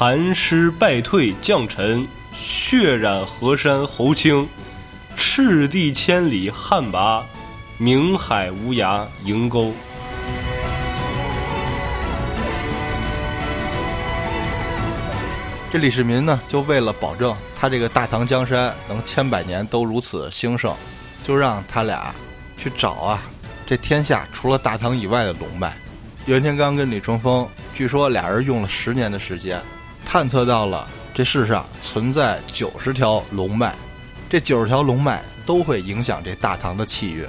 寒师败退将臣，血染河山侯卿。赤地千里旱魃，明海无涯营沟。这李世民呢，就为了保证他这个大唐江山能千百年都如此兴盛，就让他俩去找啊，这天下除了大唐以外的龙脉。袁天罡跟李淳风，据说俩人用了十年的时间，探测到了这世上存在九十条龙脉，这九十条龙脉都会影响这大唐的气运。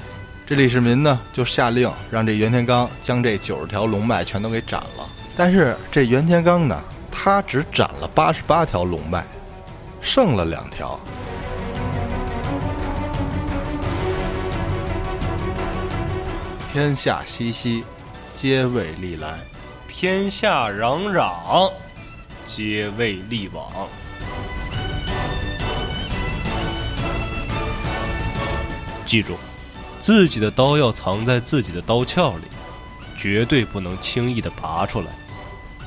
这李世民呢，就下令让这袁天罡将这九十条龙脉全都给斩了。但是这袁天罡呢？他只斩了八十八条龙脉，剩了两条。天下熙熙，皆为利来；天下攘攘，皆未立往。记住，自己的刀要藏在自己的刀鞘里，绝对不能轻易的拔出来。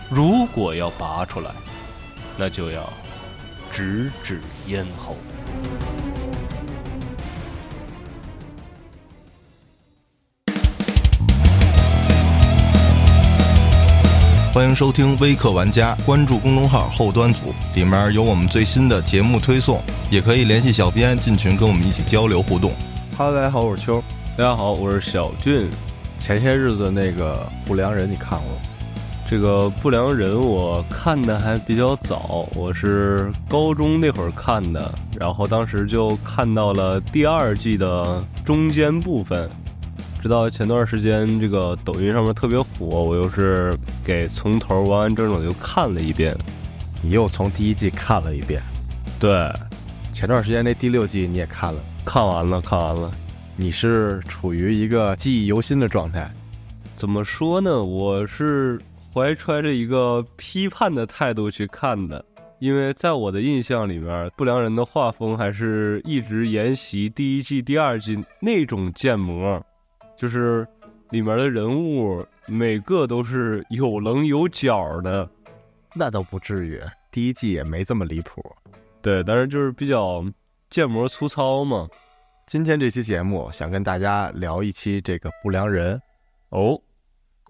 如果要拔出来，那就要直指咽喉。欢迎收听微客玩家，关注公众号后端组，里面有我们最新的节目推送，也可以联系小编进群跟我们一起交流互动。哈喽，大家好，我是秋。大家好，我是小俊。前些日子那个不良人，你看过吗？这个不良人我看的还比较早，我是高中那会儿看的，然后当时就看到了第二季的中间部分，直到前段时间这个抖音上面特别火，我又是给从头完完整整又看了一遍。你又从第一季看了一遍？对，前段时间那第六季你也看了？看完了，看完了。你是处于一个记忆犹新的状态？怎么说呢？我是。怀揣着一个批判的态度去看的，因为在我的印象里面，不良人的画风还是一直沿袭第一季、第二季那种建模，就是里面的人物每个都是有棱有角的，那倒不至于，第一季也没这么离谱，对，但是就是比较建模粗糙嘛。今天这期节目想跟大家聊一期这个不良人，哦。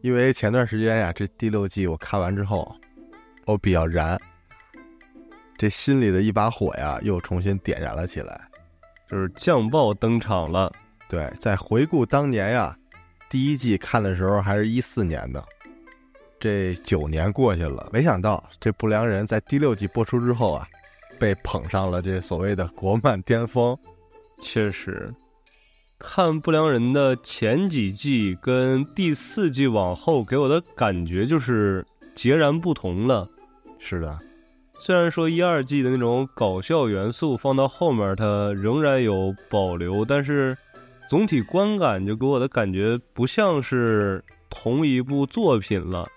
因为前段时间呀，这第六季我看完之后，我比较燃，这心里的一把火呀又重新点燃了起来，就是酱爆登场了。对，在回顾当年呀，第一季看的时候还是一四年的，这九年过去了，没想到这不良人在第六季播出之后啊，被捧上了这所谓的国漫巅峰，确实。看不良人的前几季跟第四季往后给我的感觉就是截然不同了。是的，虽然说一二季的那种搞笑元素放到后面它仍然有保留，但是总体观感就给我的感觉不像是同一部作品了。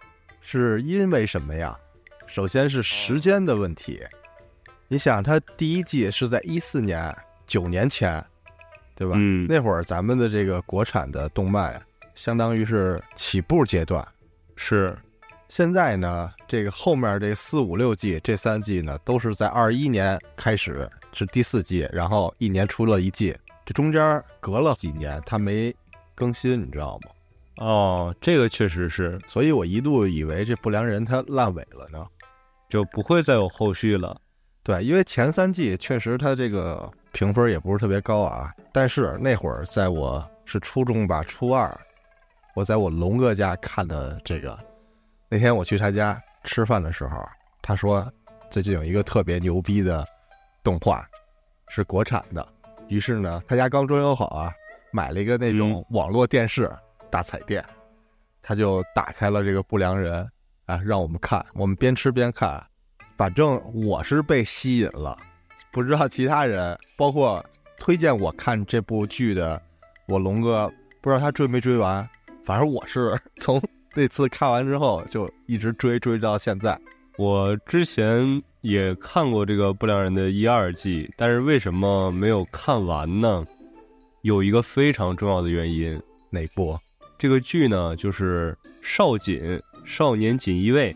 是因为什么呀？首先是时间的问题。你想，它第一季是在一四年，九年前。对吧？嗯，那会儿咱们的这个国产的动漫，相当于是起步阶段。是，现在呢，这个后面这四五六季这三季呢，都是在二一年开始是第四季，然后一年出了一季，这中间隔了几年，它没更新，你知道吗？哦，这个确实是，所以我一度以为这不良人他烂尾了呢，就不会再有后续了。对，因为前三季确实他这个。评分也不是特别高啊，但是那会儿在我是初中吧，初二，我在我龙哥家看的这个。那天我去他家吃饭的时候，他说最近有一个特别牛逼的动画，是国产的。于是呢，他家刚装修好啊，买了一个那种网络电视大彩电，他就打开了这个不良人啊，让我们看。我们边吃边看，反正我是被吸引了。不知道其他人，包括推荐我看这部剧的我龙哥，不知道他追没追完。反正我是 从那次看完之后就一直追追到现在。我之前也看过这个不良人的一二季，但是为什么没有看完呢？有一个非常重要的原因。哪部？这个剧呢，就是少锦少年锦衣卫。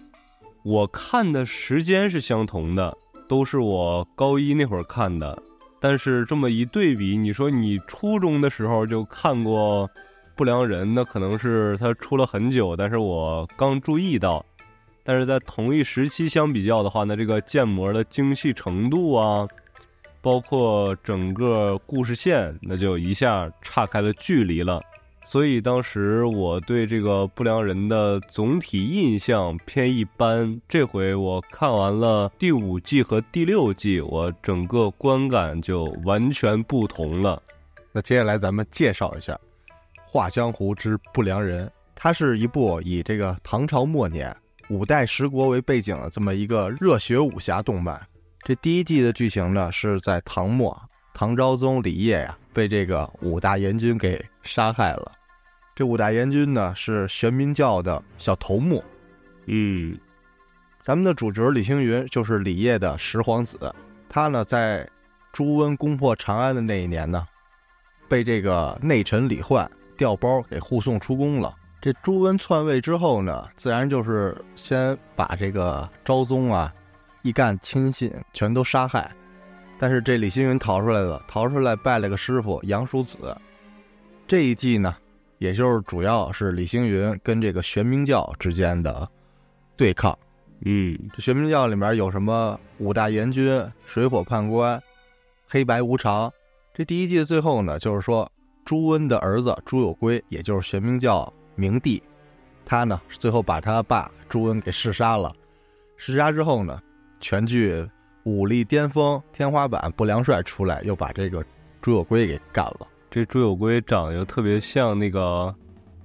我看的时间是相同的，都是我高一那会儿看的。但是这么一对比，你说你初中的时候就看过《不良人》，那可能是他出了很久，但是我刚注意到。但是在同一时期相比较的话，那这个建模的精细程度啊，包括整个故事线，那就一下岔开了距离了。所以当时我对这个不良人的总体印象偏一般。这回我看完了第五季和第六季，我整个观感就完全不同了。那接下来咱们介绍一下《画江湖之不良人》，它是一部以这个唐朝末年五代十国为背景的这么一个热血武侠动漫。这第一季的剧情呢，是在唐末，唐昭宗李晔呀被这个五大阎君给杀害了。这五大阎君呢是玄冥教的小头目。嗯，咱们的主角李星云就是李晔的十皇子。他呢在朱温攻破长安的那一年呢，被这个内臣李焕调包给护送出宫了。这朱温篡位之后呢，自然就是先把这个昭宗啊一干亲信全都杀害。但是这李星云逃出来了，逃出来拜了个师傅杨叔子。这一季呢。也就是主要是李星云跟这个玄冥教之间的对抗。嗯，这玄冥教里面有什么五大阎君、水火判官、黑白无常。这第一季的最后呢，就是说朱温的儿子朱有圭，也就是玄冥教明帝，他呢最后把他爸朱温给弑杀了。弑杀之后呢，全剧武力巅峰天花板不良帅出来，又把这个朱友圭给干了。这朱友圭长得又特别像那个《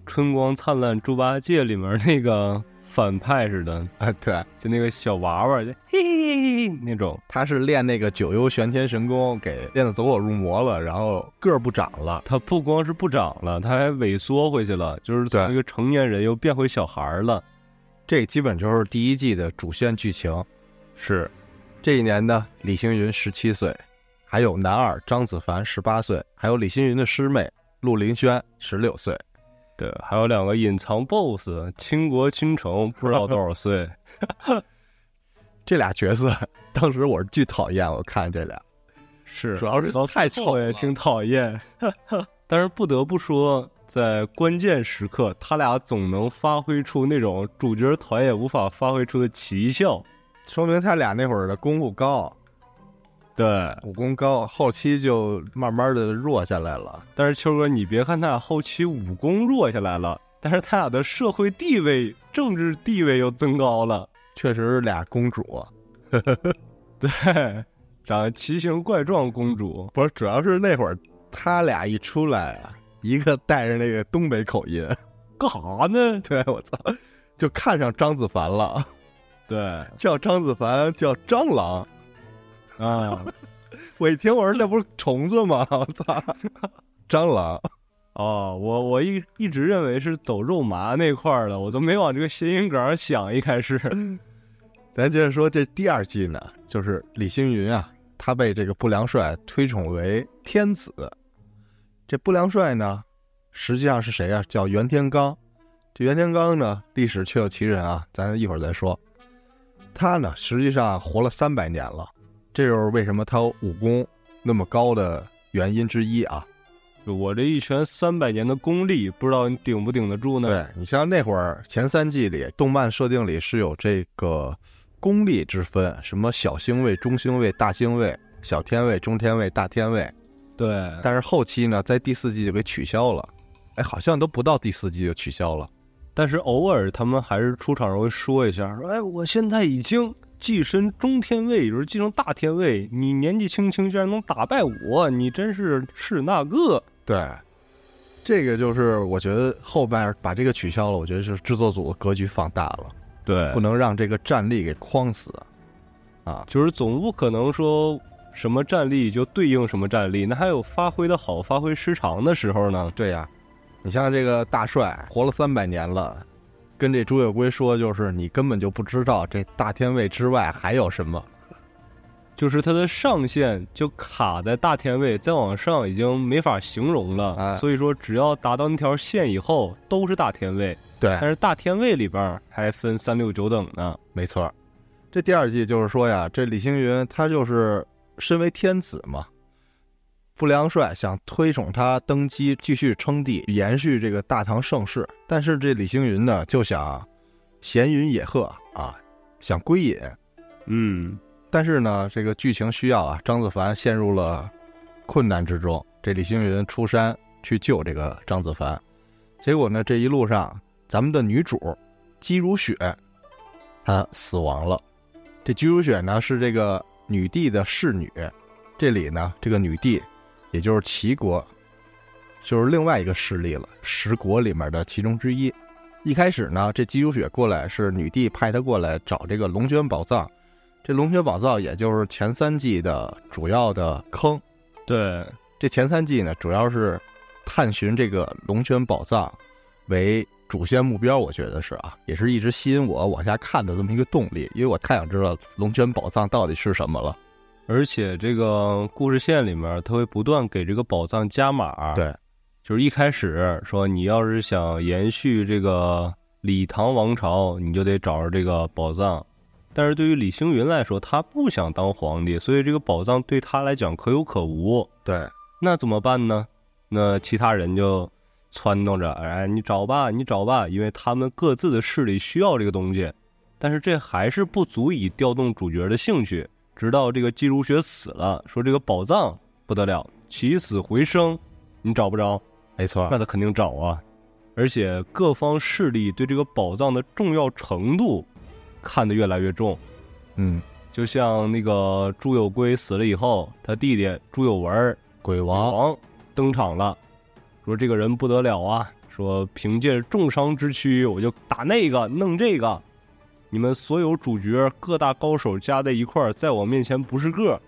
春光灿烂猪八戒》里面那个反派似的 啊，对，就那个小娃娃，就嘿嘿嘿那种。他是练那个九幽玄天神功，给练得走火入魔了，然后个儿不长了。他不光是不长了，他还萎缩回去了，就是从一个成年人又变回小孩了。这基本就是第一季的主线剧情。是，这一年呢，李星云十七岁。还有男二张子凡十八岁，还有李星云的师妹陆林轩十六岁，对，还有两个隐藏 BOSS，倾国倾城不知道多少岁。这俩角色当时我是巨讨厌，我看这俩是主要是太丑也挺讨厌。但是不得不说，在关键时刻，他俩总能发挥出那种主角团也无法发挥出的奇效，说明他俩那会儿的功夫高。对，武功高，后期就慢慢的弱下来了。但是秋哥，你别看他俩后期武功弱下来了，但是他俩的社会地位、政治地位又增高了。确实是俩公主，对，长得奇形怪状公主。不是，主要是那会儿他俩一出来啊，一个带着那个东北口音，干啥呢？对我操，就看上张子凡了。对，叫张子凡，叫蟑螂。啊！我一听，我说那不是虫子吗？我操，蟑螂！哦，我我一一直认为是走肉麻那块儿的，我都没往这个谐音梗想。一开始，咱接着说这第二季呢，就是李星云啊，他被这个不良帅推崇为天子。这不良帅呢，实际上是谁啊？叫袁天罡。这袁天罡呢，历史确有其人啊，咱一会儿再说。他呢，实际上活了三百年了。这就是为什么他武功那么高的原因之一啊！我这一拳三百年的功力，不知道你顶不顶得住呢？对你像那会儿前三季里，动漫设定里是有这个功力之分，什么小星位、中星位、大星位、小天位、中天位、大天位。对，但是后期呢，在第四季就给取消了。哎，好像都不到第四季就取消了。但是偶尔他们还是出场时候会说一下，说：“哎，我现在已经。”跻身中天位，也就是继承大天位。你年纪轻轻，居然能打败我，你真是是那个。对，这个就是我觉得后边把这个取消了，我觉得是制作组的格局放大了。对，不能让这个战力给框死啊！就是总不可能说什么战力就对应什么战力，那还有发挥的好、发挥失常的时候呢。对呀，你像这个大帅活了三百年了。跟这朱月圭说，就是你根本就不知道这大天位之外还有什么。就是它的上限就卡在大天位，再往上已经没法形容了。哎所以说，只要达到那条线以后，都是大天位。对，但是大天位里边还分三六九等呢。没错。这第二季就是说呀，这李星云他就是身为天子嘛，不良帅想推崇他登基，继续称帝，延续这个大唐盛世。但是这李星云呢，就想闲云野鹤啊，想归隐。嗯，但是呢，这个剧情需要啊，张子凡陷入了困难之中。这李星云出山去救这个张子凡，结果呢，这一路上咱们的女主姬如雪她死亡了。这姬如雪呢是这个女帝的侍女，这里呢这个女帝也就是齐国，就是另外一个势力了，十国里面的其中之一。一开始呢，这姬如雪过来是女帝派她过来找这个龙泉宝藏。这龙泉宝藏也就是前三季的主要的坑。对，这前三季呢，主要是探寻这个龙泉宝藏为主线目标，我觉得是啊，也是一直吸引我往下看的这么一个动力，因为我太想知道龙泉宝藏到底是什么了。而且这个故事线里面，他会不断给这个宝藏加码。，对，就是一开始说你要是想延续这个李唐王朝，你就得找着这个宝藏。但是对于李星云来说，他不想当皇帝，所以这个宝藏对他来讲可有可无。对，那怎么办呢？那其他人就撺掇着，哎，你找吧，你找吧，因为他们各自的势力需要这个东西。但是这还是不足以调动主角的兴趣。直到这个姬如雪死了，说这个宝藏不得了，起死回生，你找不着，没错那，他肯定找啊。而且各方势力对这个宝藏的重要程度看得越来越重。嗯，就像那个朱有圭死了以后，他弟弟朱有文鬼王，王登场了，说这个人不得了啊！说凭借重伤之躯，我就打那个弄这个，你们所有主角各大高手加在一块儿，在我面前不是个儿，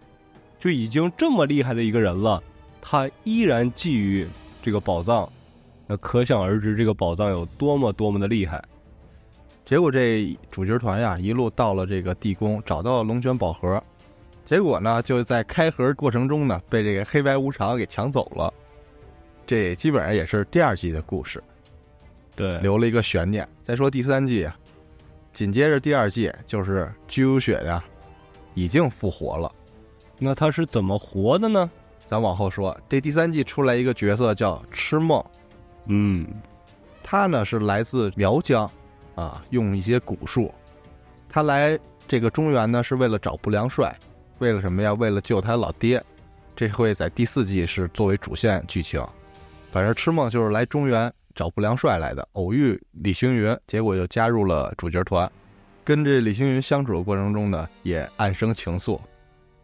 就已经这么厉害的一个人了，他依然觊觎这个宝藏，那可想而知这个宝藏有多么多么的厉害。结果这主角团呀，一路到了这个地宫，找到了龙泉宝盒，结果呢，就在开盒过程中呢，被这个黑白无常给抢走了。这基本上也是第二季的故事。对留了一个悬念。再说第三季啊，紧接着第二季就是居如雪呀，已经复活了。那他是怎么活的呢？咱往后说，这第三季出来一个角色叫痴梦，嗯，他呢是来自苗疆，啊，用一些蛊术。他来这个中原呢是为了找不良帅，为了什么呀？为了救他老爹。这会在第四季是作为主线剧情。反正痴梦就是来中原找不良帅来的，偶遇李星云，结果就加入了主角团，跟这李星云相处的过程中呢，也暗生情愫。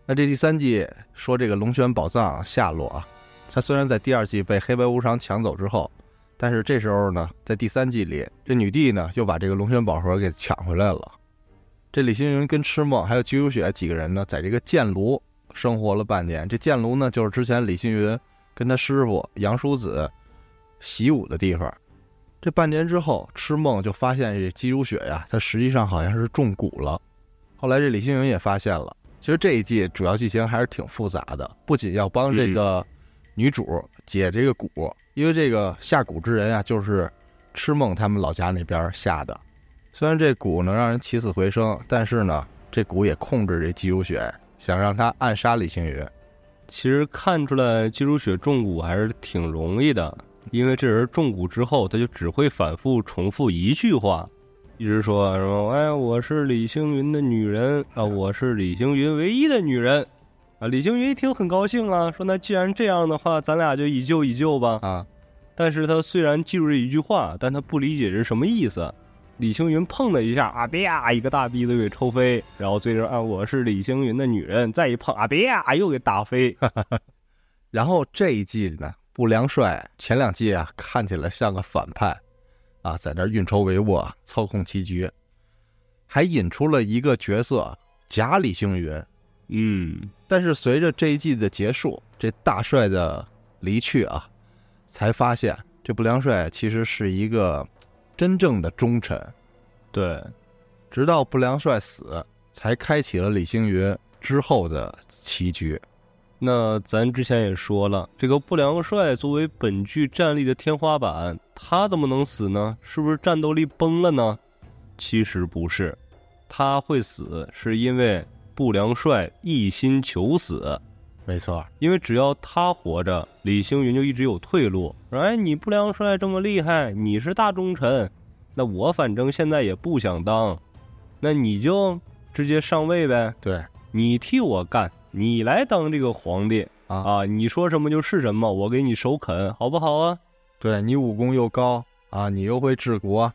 那这第三季说这个龙泉宝藏下落啊，他虽然在第二季被黑白无常抢走之后，但是这时候呢，在第三季里，这女帝呢又把这个龙泉宝盒给抢回来了。这李星云跟痴梦还有姬如雪几个人呢，在这个剑炉生活了半年。这剑炉呢，就是之前李星云跟他师傅杨叔子习武的地方。这半年之后，痴梦就发现这姬如雪呀，她实际上好像是中蛊了。后来这李星云也发现了。其实这一季主要剧情还是挺复杂的，不仅要帮这个女主解这个蛊，因为这个下蛊之人啊，就是痴梦他们老家那边下的。虽然这蛊能让人起死回生，但是呢，这蛊也控制这姬如雪，想让她暗杀李星云。其实看出来姬如雪中蛊还是挺容易的，因为这人中蛊之后，他就只会反复重复一句话，一直说什么“哎，我是李星云的女人啊，我是李星云唯一的女人”，啊，李星云一听很高兴啊，说那既然这样的话，咱俩就以旧以旧吧。啊，但是他虽然记住这一句话，但他不理解是什么意思。李星云碰了一下，啊啪，一个大逼子给抽飞，然后最终啊，我是李星云的女人，再一碰，啊啪，又给打飞。然后这一季呢，不良帅前两季啊看起来像个反派，啊，在那运筹帷幄、操控棋局，还引出了一个角色假李星云。嗯，但是随着这一季的结束，这大帅的离去啊，才发现这不良帅其实是一个真正的忠臣。对，直到不良帅死，才开启了李星云之后的棋局。那咱之前也说了，这个不良帅作为本剧战力的天花板，他怎么能死呢？是不是战斗力崩了呢？其实不是，他会死是因为不良帅一心求死。没错，因为只要他活着，李星云就一直有退路。说：“哎，你不良帅这么厉害，你是大忠臣，那我反正现在也不想当，那你就直接上位呗。对你替我干，你来当这个皇帝啊啊！你说什么就是什么，我给你首肯，好不好啊？对，你武功又高啊，你又会治国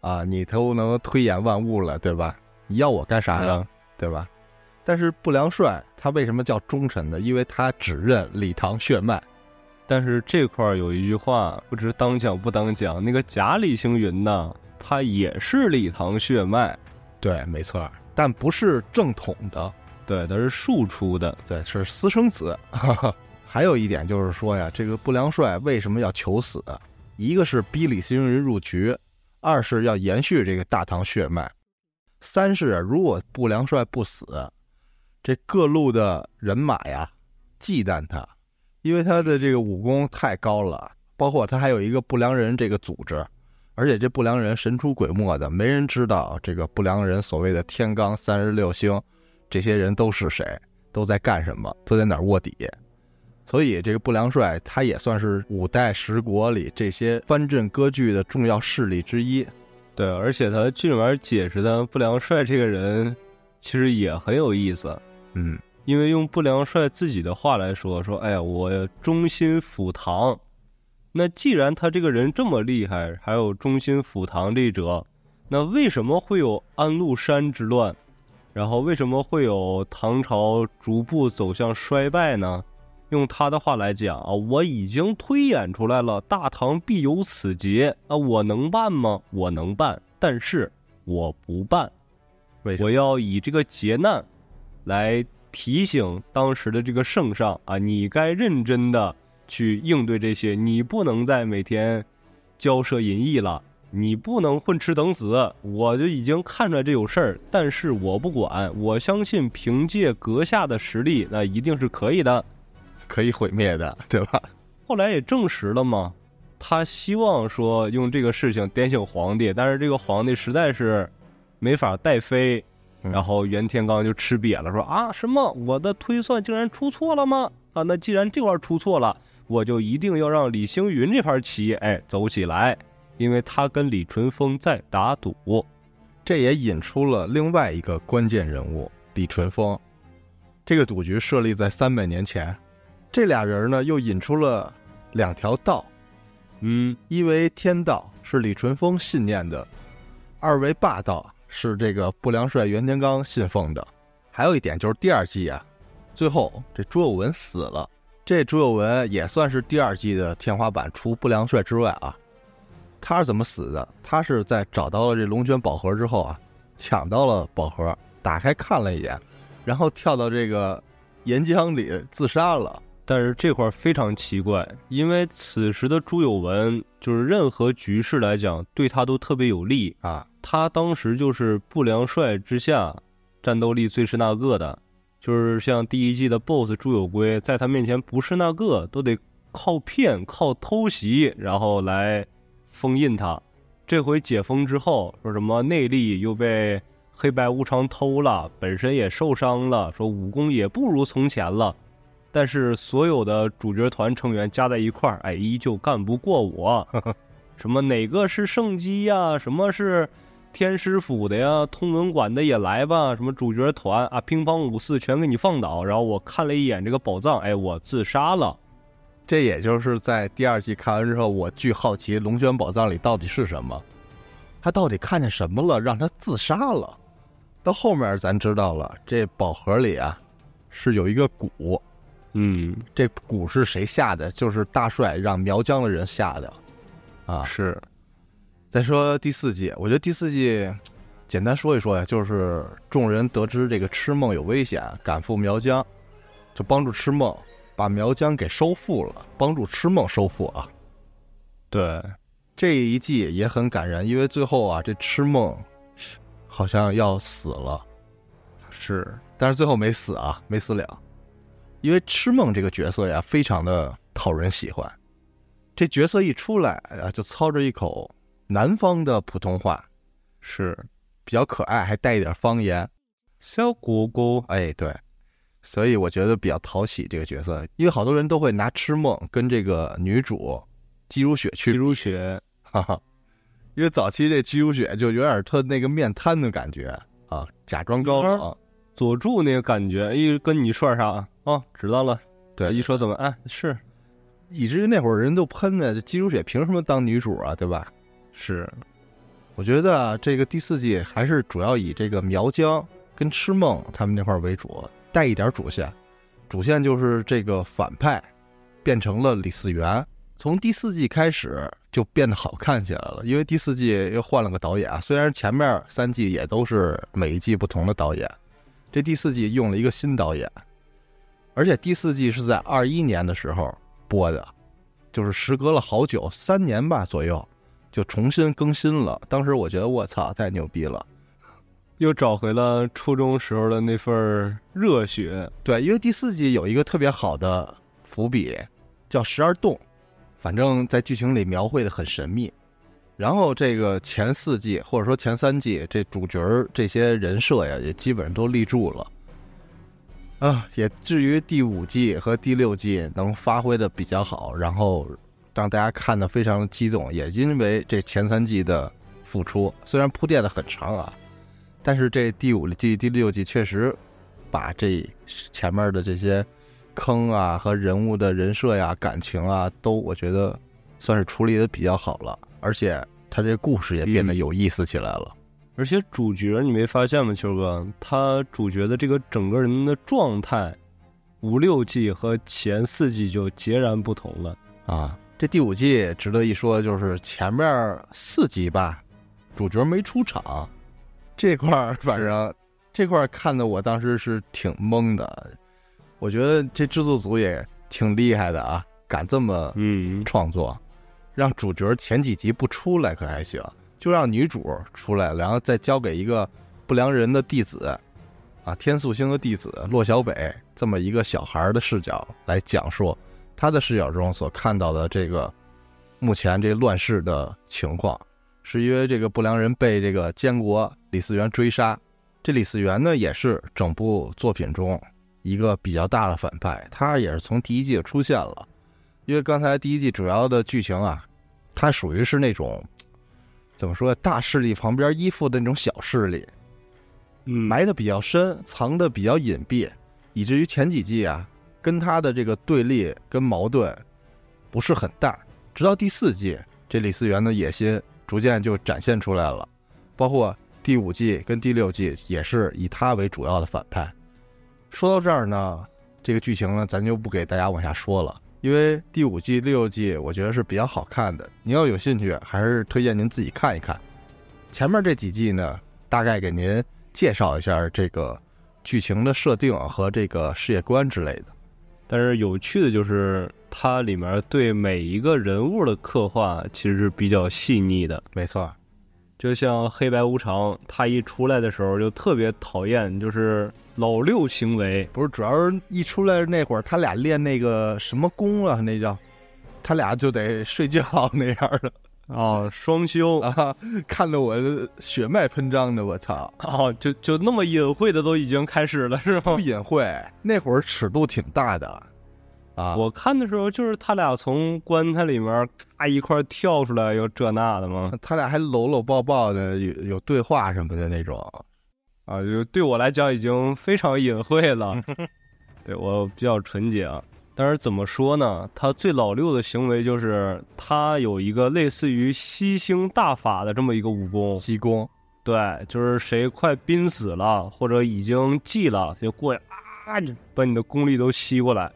啊，你都能推演万物了，对吧？你要我干啥呀？啊对吧？但是不良帅他为什么叫忠臣呢？因为他只认李唐血脉。但是这块儿有一句话，不知当讲不当讲。那个假李星云呢，他也是李唐血脉，对，没错，但不是正统的，对，他是庶出的。对，是私生子。还有一点就是说呀，这个不良帅为什么要求死？一个是逼李星云入局，二是要延续这个大唐血脉，三是如果不良帅不死，这各路的人马呀忌惮他，因为他的这个武功太高了，包括他还有一个不良人这个组织，而且这不良人神出鬼没的，没人知道这个不良人所谓的天罡三十六星，这些人都是谁，都在干什么，都在哪儿卧底。所以这个不良帅他也算是五代十国里这些藩镇割据的重要势力之一。对，而且他剧里面解释的不良帅这个人，其实也很有意思。嗯，因为用不良帅自己的话来说，说，哎呀，我忠心辅唐。那既然他这个人这么厉害，还有忠心辅唐这一折，那为什么会有安禄山之乱？然后为什么会有唐朝逐步走向衰败呢？用他的话来讲啊，我已经推演出来了，大唐必有此劫啊，我能办吗？我能办，但是我不办。我要以这个劫难来提醒当时的这个圣上啊，你该认真的去应对这些，你不能再每天骄奢淫逸了，你不能混吃等死。我就已经看出来这有事儿，但是我不管，我相信凭借阁下的实力，那一定是可以的。可以毁灭的，对吧？后来也证实了嘛，他希望说用这个事情点醒皇帝，但是这个皇帝实在是没法带飞，嗯然后袁天罡就吃瘪了，说啊什么我的推算竟然出错了吗？啊，那既然这块出错了，我就一定要让李星云这盘棋哎走起来，因为他跟李淳风在打赌。这也引出了另外一个关键人物李淳风。这个赌局设立在三百年前，这俩人呢又引出了两条道，嗯，一为天道是李淳风信念的，二为霸道是这个不良帅袁天罡信奉的。还有一点就是第二季啊，最后这朱有文死了，这朱有文也算是第二季的天花板，除不良帅之外啊。他是怎么死的？他是在找到了这龙卷宝盒之后啊，抢到了宝盒，打开看了一眼，然后跳到这个岩浆里自杀了。但是这块儿非常奇怪，因为此时的朱有文就是任何局势来讲对他都特别有利，啊，他当时就是不良帅之下战斗力最是那个的，就是像第一季的 BOSS 朱有圭，在他面前不是那个，都得靠骗、靠偷袭，然后来封印他。这回解封之后，说什么内力又被黑白无常偷了，本身也受伤了，说武功也不如从前了。但是所有的主角团成员加在一块儿，哎，依旧干不过我。什么哪个是圣姬呀？什么是天师府的呀？通文馆的也来吧？什么主角团啊？乒乓五四全给你放倒。然后我看了一眼这个宝藏，哎，我自杀了。这也就是在第二季看完之后，我巨好奇龙卷宝藏里到底是什么，他到底看见什么了，让他自杀了。到后面咱知道了，这宝盒里啊是有一个蛊，嗯，这蛊是谁下的？就是大帅让苗疆的人下的，啊。是，再说第四季，我觉得第四季简单说一说呀，就是众人得知这个痴梦有危险，赶赴苗疆，就帮助痴梦把苗疆给收复了，帮助痴梦收复啊。对，这一季也很感人，因为最后啊，这痴梦好像要死了，是但是最后没死啊，没死了。因为痴梦这个角色呀，非常的讨人喜欢。这角色一出来啊，就操着一口南方的普通话，是，比较可爱，还带一点方言。小姑姑，哎，对，所以我觉得比较讨喜这个角色，因为好多人都会拿痴梦跟这个女主姬如雪去姬如雪，哈哈，因为早期这姬如雪就有点她那个面瘫的感觉啊，假装高冷。佐助那个感觉，一跟你说啥哦，知道了。对，一说怎么哎是，以至于那会儿人都喷呢，这姬如雪凭什么当女主啊？对吧？是，我觉得啊，这个第四季还是主要以这个苗疆跟痴梦他们那块为主，带一点主线。主线就是这个反派变成了李嗣源，从第四季开始就变得好看起来了，因为第四季又换了个导演。虽然前面三季也都是每一季不同的导演。这第四季用了一个新导演，而且第四季是在二一年的时候播的，就是时隔了好久，三年吧左右，就重新更新了。当时我觉得我操，太牛逼了，又找回了初中时候的那份热血。对，因为第四季有一个特别好的伏笔，叫十二洞，反正在剧情里描绘的很神秘。然后这个前四季或者说前三季，这主角这些人设呀，也基本上都立住了，啊，也至于第五季和第六季能发挥的比较好，然后让大家看的非常激动，也因为这前三季的付出，虽然铺垫的很长啊，但是这第五季、第六季确实把这前面的这些坑啊和人物的人设呀、感情啊，都我觉得算是处理的比较好了。而且他这故事也变得有意思起来了，而且主角你没发现吗，秋哥？他主角的这个整个人的状态，五六季和前四季就截然不同了啊！这第五季值得一说，就是前面四集吧，主角没出场，这块儿反正这块儿看的我当时是挺懵的。我觉得这制作组也挺厉害的啊，敢这么嗯创作。让主角前几集不出来可还行，就让女主出来，然后再交给一个不良人的弟子，啊，天素星的弟子骆小北这么一个小孩的视角来讲述他的视角中所看到的这个目前这乱世的情况，是因为这个不良人被这个监国李嗣源追杀，这李嗣源呢也是整部作品中一个比较大的反派，他也是从第一季出现了。因为刚才第一季主要的剧情啊，他属于是那种怎么说大势力旁边依附的那种小势力，埋的比较深，藏的比较隐蔽，以至于前几季啊，跟他的这个对立跟矛盾不是很大。直到第四季，这李嗣源的野心逐渐就展现出来了，包括第五季跟第六季也是以他为主要的反派。说到这儿呢，这个剧情呢，咱就不给大家往下说了。因为第五季、第六季，我觉得是比较好看的。您要有兴趣，还是推荐您自己看一看。前面这几季呢，大概给您介绍一下这个剧情的设定和这个世界观之类的。但是有趣的就是，它里面对每一个人物的刻画其实是比较细腻的。没错。就像黑白无常，他一出来的时候就特别讨厌，就是老六行为。不是，主要是一出来那会儿，他俩练那个什么功啊，那叫，他俩就得睡觉那样的。哦，双休 啊，看得我血脉喷张的，我操！哦，就就那么隐晦的都已经开始了，是吗？不隐晦，那会儿尺度挺大的。啊！我看的时候就是他俩从棺材里面咔一块跳出来，又这那的嘛？他俩还搂搂抱抱的，有有对话什么的那种，啊，就对我来讲已经非常隐晦了。对我比较纯洁啊，但是怎么说呢？他最老六的行为就是他有一个类似于吸星大法的这么一个武功，吸功。对，就是谁快濒死了或者已经寂了，就过去啊，把你的功力都吸过来。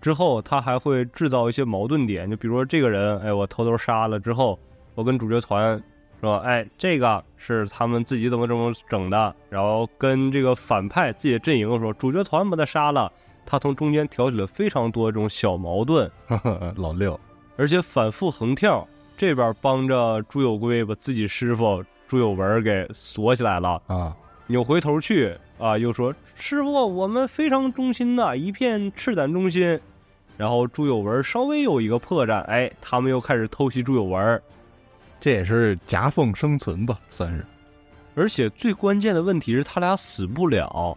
之后，他还会制造一些矛盾点，就比如说这个人，哎，我偷偷杀了之后，我跟主角团说，哎，这个是他们自己怎么怎么整的，然后跟这个反派自己的阵营说，主角团把他杀了，他从中间挑起了非常多这种小矛盾，老 六，而且反复横跳，这边帮着朱有圭把自己师傅朱有文给锁起来了。啊，扭回头去。啊，又说师傅，我们非常忠心呐，一片赤胆忠心。然后朱有文稍微有一个破绽，哎，他们又开始偷袭朱有文，这也是夹缝生存吧，算是。而且最关键的问题是他俩死不了，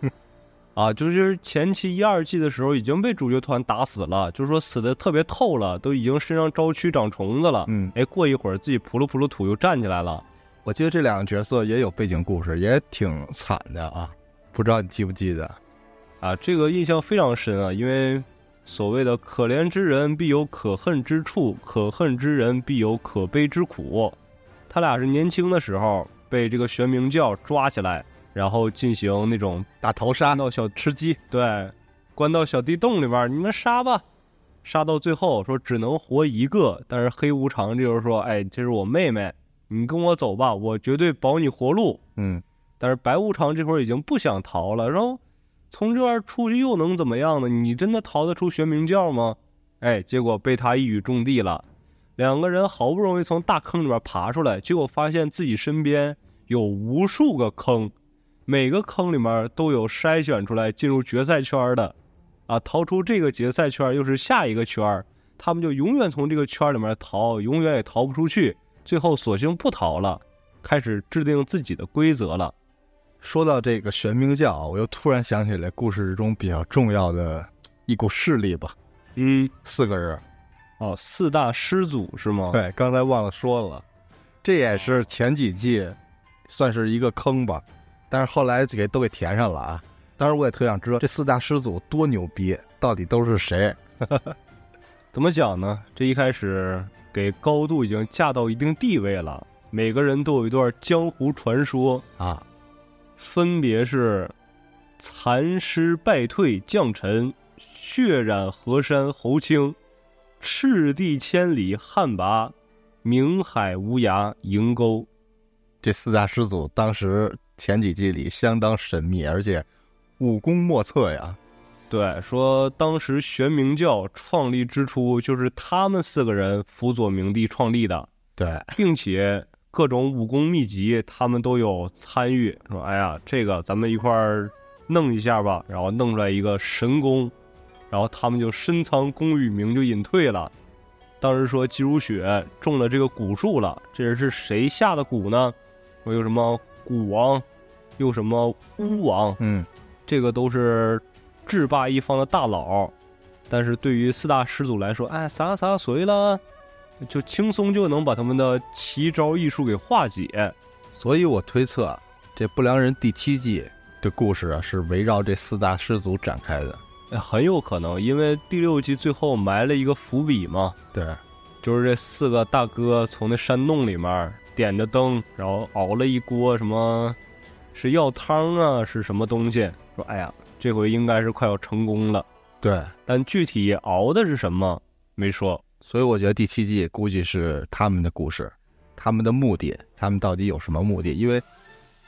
啊，就是前期一二季的时候已经被主角团打死了，就是说死的特别透了，都已经身上招蛆长虫子了。嗯，哎，过一会儿自己扑噜扑噜土又站起来了。我记得这两个角色也有背景故事，也挺惨的啊，不知道你记不记得？啊，这个印象非常深啊，因为。所谓的可怜之人必有可恨之处，可恨之人必有可悲之苦。他俩是年轻的时候被这个玄冥教抓起来，然后进行那种大逃杀，到小吃鸡，对，关到小地洞里边，你们杀吧，杀到最后说只能活一个。但是黑无常就是说，哎，这是我妹妹，你跟我走吧，我绝对保你活路。嗯，但是白无常这会儿已经不想逃了，然后。从这边出去又能怎么样呢？你真的逃得出玄冥教吗？哎，结果被他一语中的了。两个人好不容易从大坑里边爬出来，结果发现自己身边有无数个坑，每个坑里面都有筛选出来进入决赛圈的。啊，逃出这个决赛圈又是下一个圈，他们就永远从这个圈里面逃，永远也逃不出去。最后索性不逃了，开始制定自己的规则了。说到这个玄冥教，我又突然想起来故事中比较重要的一股势力吧。嗯，四个人，哦，四大师祖是吗？对，刚才忘了说了，这也是前几季算是一个坑吧，但是后来给都给填上了啊。当然，我也特想知道这四大师祖多牛逼，到底都是谁？怎么讲呢？这一开始给高度已经架到一定地位了，每个人都有一段江湖传说啊。分别是残尸败退将臣，血染河山侯卿，赤地千里汉魃，明海无涯银沟。这四大师祖当时前几季里相当神秘，而且武功莫测呀。对，说当时玄冥教创立之初，就是他们四个人辅佐明帝创立的。对，并且。各种武功秘籍，他们都有参与。说：“哎呀，这个咱们一块儿弄一下吧。”然后弄出来一个神功，然后他们就深藏功与名，就隐退了。当时说姬如雪中了这个蛊术了，这人是谁下的蛊呢？我有什么蛊王，又什么巫王？嗯，这个都是制霸一方的大佬。但是对于四大师祖来说，哎，洒洒水了。就轻松就能把他们的奇招异术给化解，所以我推测这不良人第七季的故事啊是围绕这四大师祖展开的，很有可能，因为第六季最后埋了一个伏笔嘛。对，就是这四个大哥从那山洞里面点着灯，然后熬了一锅什么，是药汤啊，是什么东西？说哎呀，这回应该是快要成功了。对，但具体熬的是什么没说。所以我觉得第七季估计是他们的故事，他们的目的，他们到底有什么目的？因为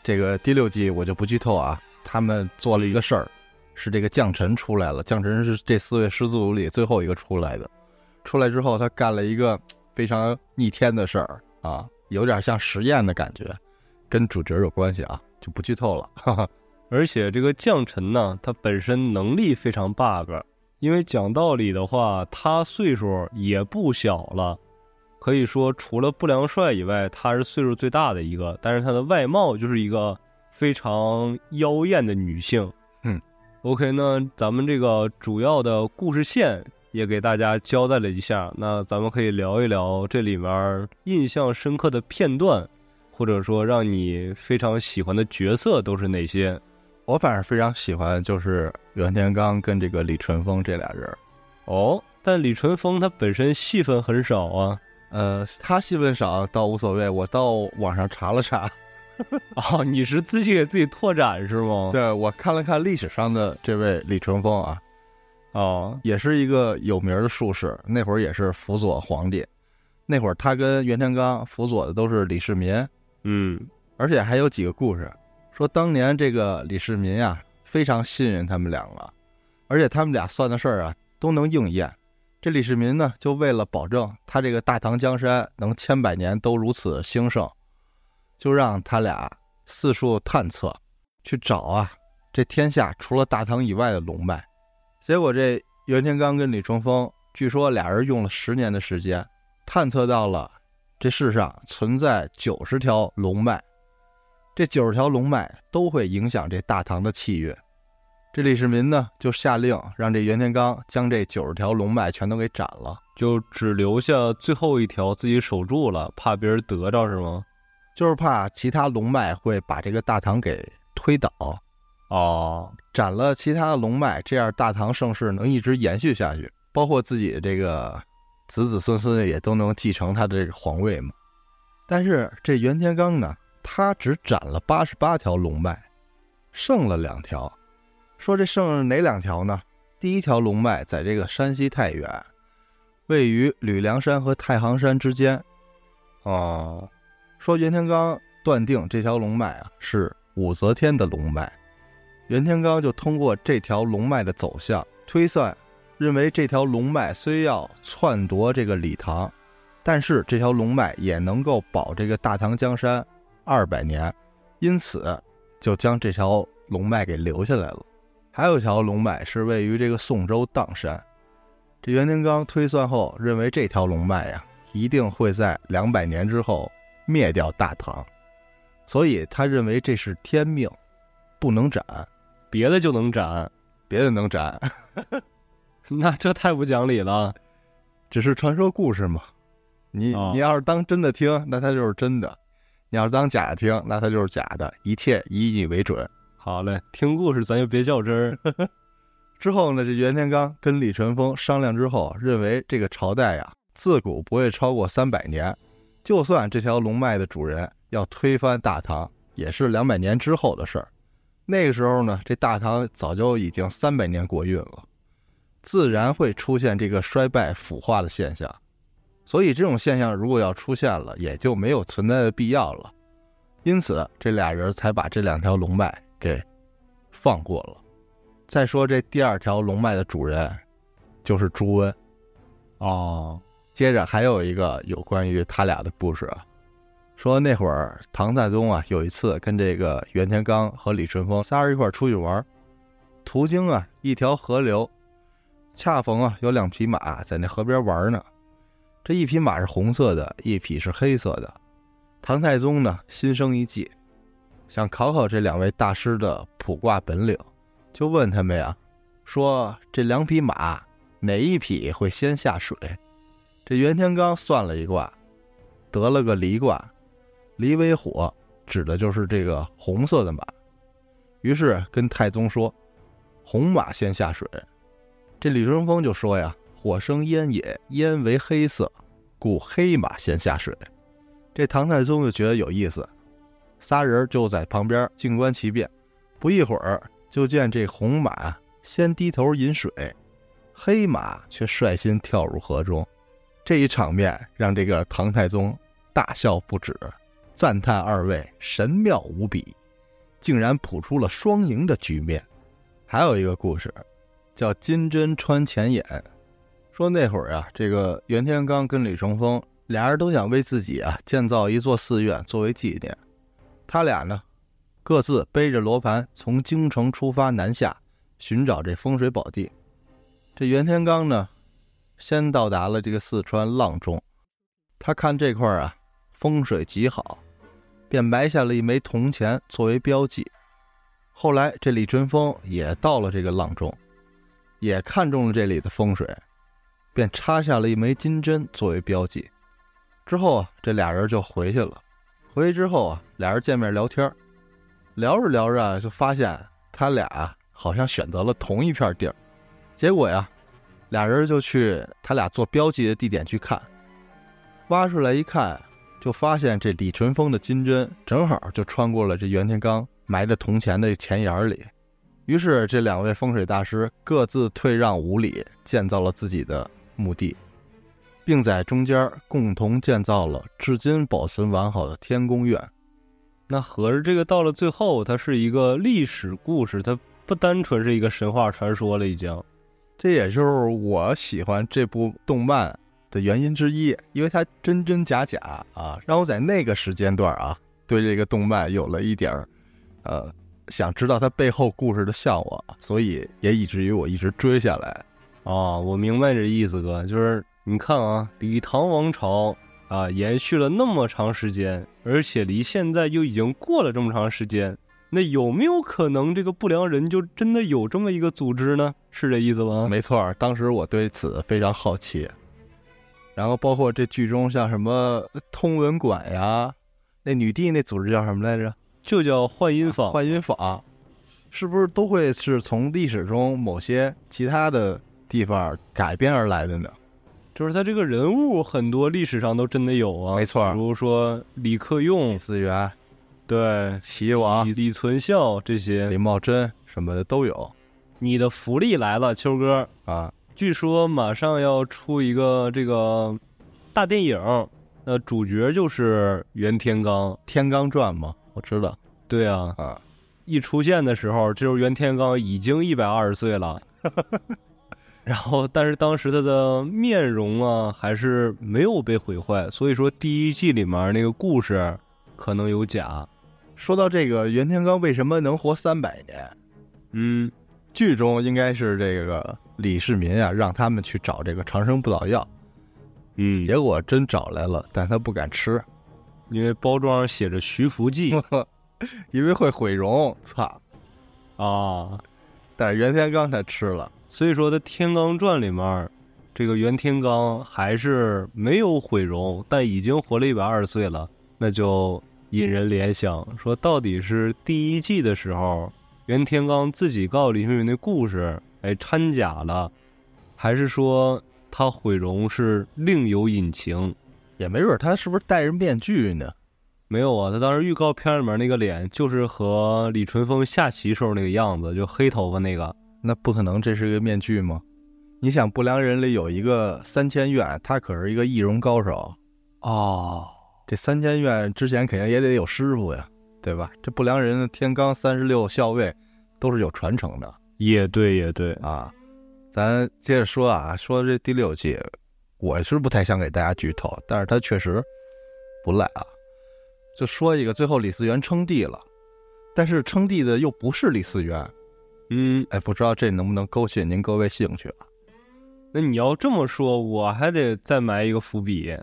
这个第六季我就不剧透啊。他们做了一个事儿，是这个将臣出来了。将臣是这四位师祖里最后一个出来的。出来之后，他干了一个非常逆天的事儿啊，有点像实验的感觉，跟主角有关系啊，就不剧透了。哈哈。而且这个将臣呢，他本身能力非常 bug。因为讲道理的话，他岁数也不小了，可以说除了不良帅以外，他是岁数最大的一个。但是他的外貌就是一个非常妖艳的女性。嗯，OK，那咱们这个主要的故事线也给大家交代了一下。那咱们可以聊一聊这里面印象深刻的片段，或者说让你非常喜欢的角色都是哪些？我反正非常喜欢，就是袁天罡跟这个李淳风这俩人。哦，但李淳风他本身戏份很少啊。呃，他戏份少倒无所谓，我到网上查了查。哦，你是自己给自己拓展是吗？对，我看了看历史上的这位李淳风啊，哦，也是一个有名的术士，那会儿也是辅佐皇帝。那会儿他跟袁天罡辅佐的都是李世民。嗯，而且还有几个故事。说当年这个李世民呀，非常信任他们两个，而且他们俩算的事儿啊都能应验。这李世民呢，就为了保证他这个大唐江山能千百年都如此兴盛，就让他俩四处探测，去找啊，这天下除了大唐以外的龙脉。结果这袁天罡跟李淳风，据说俩人用了十年的时间，探测到了这世上存在九十条龙脉，这九十条龙脉都会影响这大唐的气运。这李世民呢，就下令让这袁天罡将这九十条龙脉全都给斩了，就只留下最后一条自己守住了，怕别人得着是吗？就是怕其他龙脉会把这个大唐给推倒。哦，斩了其他的龙脉，这样大唐盛世能一直延续下去，包括自己这个子子孙孙也都能继承他的这个皇位嘛。但是这袁天罡呢，他只斩了八十八条龙脉，剩了两条。说这剩哪两条呢？第一条龙脉在这个山西太原，位于吕梁山和太行山之间。哦，说袁天罡断定这条龙脉啊是武则天的龙脉，袁天罡就通过这条龙脉的走向推算，认为这条龙脉虽要篡夺这个李唐，但是这条龙脉也能够保这个大唐江山二百年，因此就将这条龙脉给留下来了。还有一条龙脉是位于这个宋州砀山，这袁天罡推算后认为这条龙脉呀一定会在两百年之后灭掉大唐，所以他认为这是天命，不能斩，别的就能斩，别的能斩，那这太不讲理了。只是传说故事嘛。你哦你要是当真的听，那它就是真的；你要是当假的听，那它就是假的。一切以你为准。好嘞，听故事咱就别较真儿。之后呢，这袁天罡跟李淳风商量之后，认为这个朝代呀，自古不会超过三百年，就算这条龙脉的主人要推翻大唐，也是两百年之后的事儿。那个时候呢，这大唐早就已经三百年国运了，自然会出现这个衰败腐化的现象。所以这种现象如果要出现了，也就没有存在的必要了。因此，这俩人才把这两条龙脉给放过了。再说这第二条龙脉的主人就是朱温。哦，接着还有一个有关于他俩的故事啊，说那会儿唐太宗啊有一次跟这个袁天罡和李淳风仨人一块儿出去玩儿，途经啊一条河流，恰逢啊有两匹马在那河边玩呢。这一匹马是红色的，一匹是黑色的。唐太宗呢心生一计，想考考这两位大师的卜卦本领，就问他们呀，说这两匹马哪一匹会先下水？这袁天罡算了一卦，得了个离卦，离为火，指的就是这个红色的马。于是跟太宗说，红马先下水。这李淳风就说呀，火生烟也，烟为黑色，故黑马先下水。这唐太宗就觉得有意思，仨人就在旁边静观其变。不一会儿，就见这红马先低头饮水，黑马却率先跳入河中。这一场面让这个唐太宗大笑不止，赞叹二位神妙无比，竟然谱出了双赢的局面。还有一个故事，叫金针穿前眼，说那会儿啊，这个袁天罡跟李淳风俩人都想为自己啊建造一座寺院作为纪念。他俩呢，各自背着罗盘从京城出发南下，寻找这风水宝地。这袁天罡呢，先到达了这个四川阆中，他看这块啊风水极好，便埋下了一枚铜钱作为标记。后来这李淳风也到了这个阆中，也看中了这里的风水，便插下了一枚金针作为标记。之后啊，这俩人就回去了。回去之后啊，俩人见面聊天，聊着聊着啊，就发现他俩好像选择了同一片地儿。结果呀，俩人就去他俩做标记的地点去看，挖出来一看，就发现这李淳风的金针正好就穿过了这袁天罡埋着铜钱的钱眼里。于是这两位风水大师各自退让五里，建造了自己的墓地，并在中间共同建造了至今保存完好的天宫院。那合着这个到了最后，它是一个历史故事，它不单纯是一个神话传说了，已经。这也就是我喜欢这部动漫的原因之一，因为它真真假假啊，让我在那个时间段啊，对这个动漫有了一点儿，呃，想知道它背后故事的向往，所以也以至于我一直追下来。哦，我明白这意思，哥，就是你看啊，李唐王朝啊，延续了那么长时间，而且离现在又已经过了这么长时间，那有没有可能这个不良人就真的有这么一个组织呢？是这意思吗？没错，当时我对此非常好奇。然后包括这剧中像什么通文馆呀，那女帝那组织叫什么来着？就叫幻音坊。幻音坊，是不是都会是从历史中某些其他的地方改编而来的呢？就是他这个人物很多历史上都真的有啊，没错比如说李克用，资源、对，齐王李、存孝这些李。茂贞什么的都有你的福利来了，秋哥，啊。据说马上要出一个这个大电影，那主角就是袁天罡。《天罡传》嘛？我知道对啊，啊。一出现的时候，这时候袁天罡已经一百二十岁了。然后，但是当时他的面容啊，还是没有被毁坏，所以说第一季里面那个故事可能有假。说到这个袁天罡为什么能活三百年，嗯，剧中应该是这个李世民啊，让他们去找这个长生不老药，嗯，结果真找来了，但他不敢吃，因为包装上写着徐福记 因为会毁容。操！啊，但袁天罡他吃了，所以说在《天罡传》里面，这个袁天罡还是没有毁容，但已经活了一百二十岁了，那就引人联想，说到底是第一季的时候，袁天罡自己告李世民的故事，哎，掺假了，还是说他毁容是另有隐情？也没准他是不是戴着面具呢？没有啊，他当时预告片里面那个脸就是和李淳风下棋时候那个样子，就黑头发那个。那不可能，这是个面具吗？你想，不良人里有一个三千院，他可是一个易容高手。哦，这三千院之前肯定也得有师傅呀，对吧？这不良人的天罡三十六校尉都是有传承的也对，也对，啊。咱接着说啊，说这第六季，我是不太想给大家剧透，但是他确实不赖啊。就说一个，最后李嗣源称帝了，但是称帝的又不是李嗣源，嗯，哎，不知道这能不能勾起您各位兴趣啊？那你要这么说，我还得再埋一个伏笔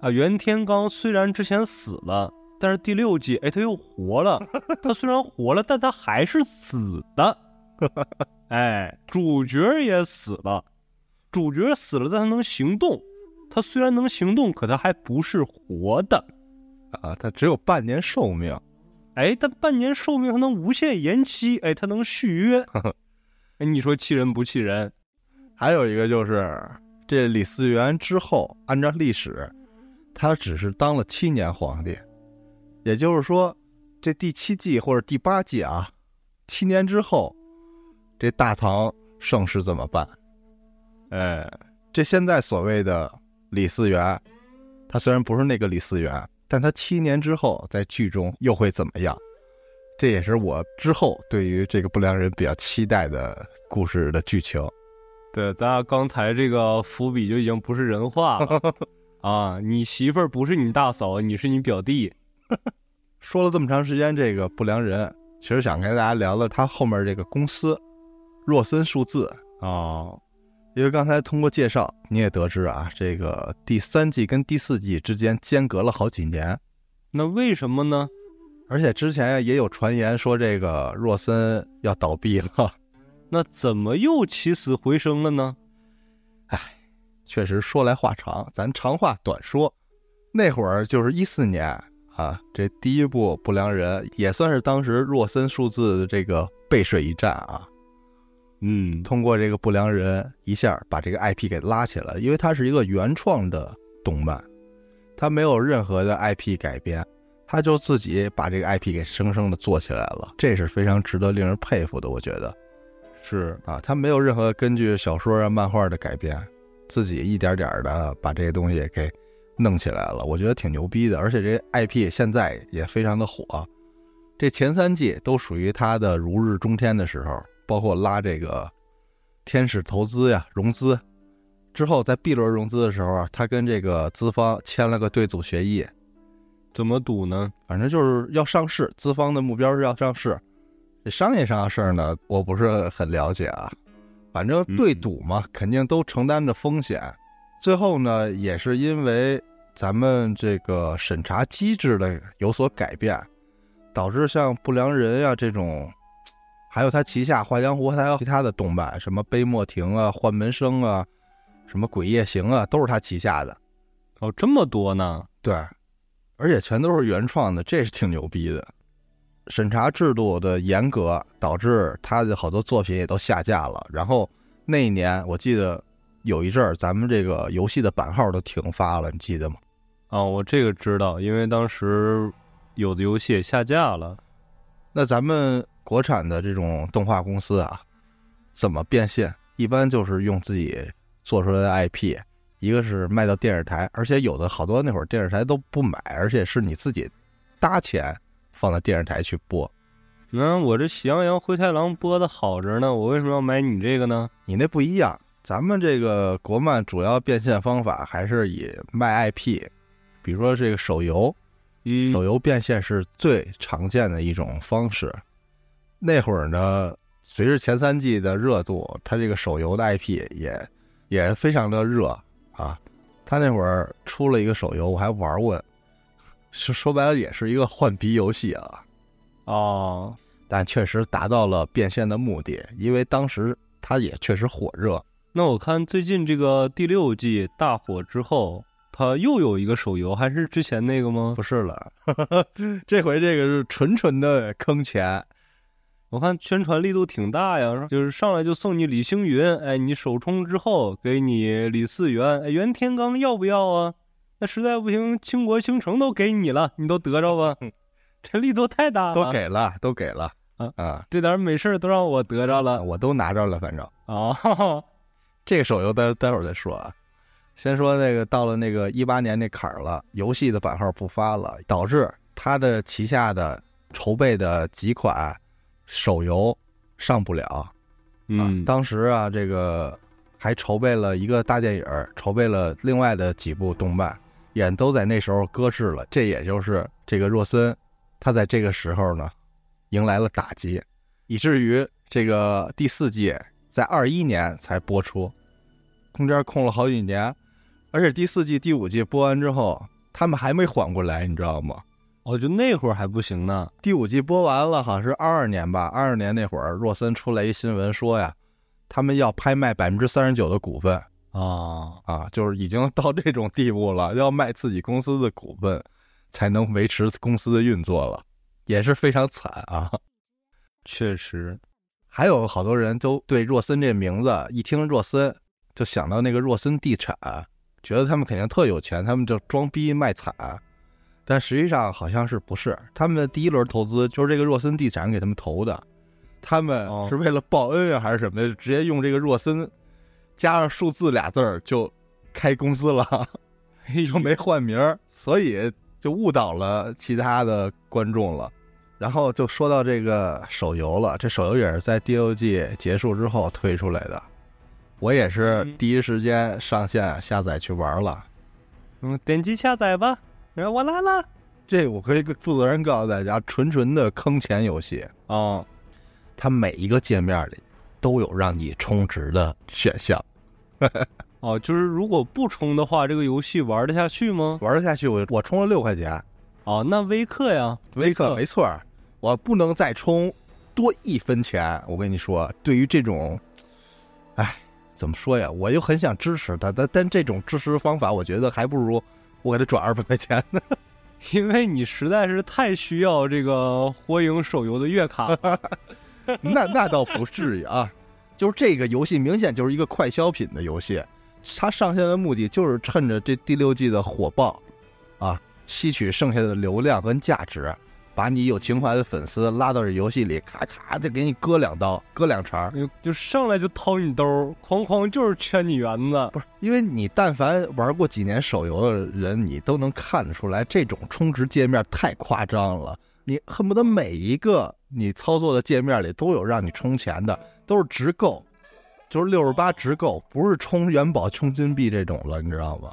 啊。袁天罡虽然之前死了，但是第六季，哎，他又活了。他虽然活了，但他还是死的。哎，主角也死了，主角死了，但他能行动。他虽然能行动，可他还不是活的。啊，他只有半年寿命，哎，但半年寿命他能无限延期，哎，他能续约。哎，你说气人不气人？还有一个就是这李嗣源之后，按照历史，他只是当了七年皇帝，也就是说，这第七季或者第八季啊，七年之后，这大唐盛世怎么办？哎，这现在所谓的李嗣源，他虽然不是那个李嗣源，但他七年之后在剧中又会怎么样？这也是我之后对于这个不良人比较期待的故事的剧情。对，咱俩刚才这个伏笔就已经不是人话了 啊！你媳妇儿不是你大嫂，你是你表弟。说了这么长时间这个不良人，其实想跟大家聊聊他后面这个公司若森数字，哦，因为刚才通过介绍你也得知啊，这个第三季跟第四季之间间隔了好几年，那为什么呢？而且之前也有传言说这个若森要倒闭了，那怎么又起死回生了呢？哎确实说来话长，咱长话短说，那会儿就是一四年啊，这第一部不良人也算是当时若森数字的这个背水一战啊。嗯，通过这个不良人一下把这个 IP 给拉起来了，因为它是一个原创的动漫，它没有任何的 IP 改编，他就自己把这个 IP 给生生的做起来了，这是非常值得令人佩服的，我觉得。是。啊，他没有任何根据小说啊、漫画的改编，自己一点点的把这些东西给弄起来了，我觉得挺牛逼的，而且这 IP 现在也非常的火，这前三季都属于他的如日中天的时候。包括拉这个天使投资呀、融资，之后在 B 轮融资的时候啊，他跟这个资方签了个对赌协议，怎么赌呢？反正就是要上市，资方的目标是要上市，这商业上的事儿呢，我不是很了解啊。反正对赌嘛，肯定都承担着风险。最后呢，也是因为咱们这个审查机制的有所改变，导致像不良人呀这种，还有他旗下画江湖还有其他的动漫，什么杯莫停啊、幻门生啊、什么鬼夜行啊，都是他旗下的。哦，这么多呢？对，而且全都是原创的，这是挺牛逼的。审查制度的严格，导致他的好多作品也都下架了。然后那一年，我记得有一阵儿，咱们这个游戏的版号都停发了，你记得吗？啊，我这个知道，因为当时有的游戏也下架了。那咱们国产的这种动画公司啊，怎么变现？一般就是用自己做出来的 IP，一个是卖到电视台，而且有的好多那会儿电视台都不买，而且是你自己搭钱放到电视台去播。那我这《喜羊羊灰太狼》播的好着呢，我为什么要买你这个呢？你那不一样，咱们这个国漫主要变现方法还是以卖 IP，比如说这个手游，嗯手游变现是最常见的一种方式。那会儿呢，随着前三季的热度，它这个手游的 IP 也也非常的热啊。它那会儿出了一个手游，我还玩过，说说白了也是一个换皮游戏啊。哦，但确实达到了变现的目的，因为当时它也确实火热。那我看最近这个第六季大火之后，它又有一个手游，还是之前那个吗？不是了，这回这个是纯纯的坑钱。我看宣传力度挺大呀，就是上来就送你李星云，哎，你首充之后给你李四元，哎，袁天罡要不要啊？那实在不行，倾国倾城都给你了，你都得着吧？这力度太大了，都给了，都给了啊啊！这点美事儿都让我得着了我都拿着了，反正啊！这个手游待待会儿再说啊。先说那个到了那个一八年那坎儿了，游戏的版号不发了，导致他的旗下的筹备的几款手游上不了。啊嗯，，当时啊，这个还筹备了一个大电影，筹备了另外的几部动漫，也都在那时候搁置了。这也就是这个若森，他在这个时候呢，迎来了打击，以至于这个第四季在二一年才播出，中间空了好几年，而且第四季、第五季播完之后，他们还没缓过来，你知道吗？哦，就那会儿还不行呢。第五季播完了，好像是二二年吧。二二年那会儿，若森出来一新闻说呀，他们要拍卖百分之三十九的股份啊，啊，就是已经到这种地步了，要卖自己公司的股份才能维持公司的运作了，也是非常惨啊。确实，还有好多人都对若森这名字一听若森就想到那个若森地产，觉得他们肯定特有钱，他们就装逼卖惨。但实际上好像是不是，他们的第一轮投资就是这个若森地产给他们投的，他们哦是为了报恩啊还是什么的，直接用这个若森加上数字俩字儿就开公司了，就没换名儿，所以就误导了其他的观众了。然后就说到这个手游了，这手游也是在第六季结束之后推出来的，我也是嗯第一时间上线下载去玩了。嗯，点击下载吧。然后我来了。这我可以负责任告诉大家，纯纯的坑钱游戏，哦，它每一个界面里都有让你充值的选项，哦，就是如果不充的话，这个游戏玩得下去吗？玩得下去。我我充了六块钱，哦，那微氪呀，微氪没错，我不能再充多一分钱。我跟你说，对于这种，哎，怎么说呀？我又很想支持他，但但这种支持方法，我觉得还不如我给他转二百块钱呢。因为你实在是太需要这个火影手游的月卡了。那那倒不至于啊，就是这个游戏明显就是一个快消品的游戏，它上线的目的就是趁着这第六季的火爆，啊，吸取剩下的流量跟价值，把你有情怀的粉丝拉到这游戏里，咔咔的给你割两刀，割两茬。就就上来就掏你兜，哐哐就是圈你圆子。不是，因为你但凡玩过几年手游的人，你都能看得出来，这种充值界面太夸张了。你恨不得每一个你操作的界面里都有让你充钱的，都是直购，就是六十八直购，不是充元宝、充金币这种了，你知道吗？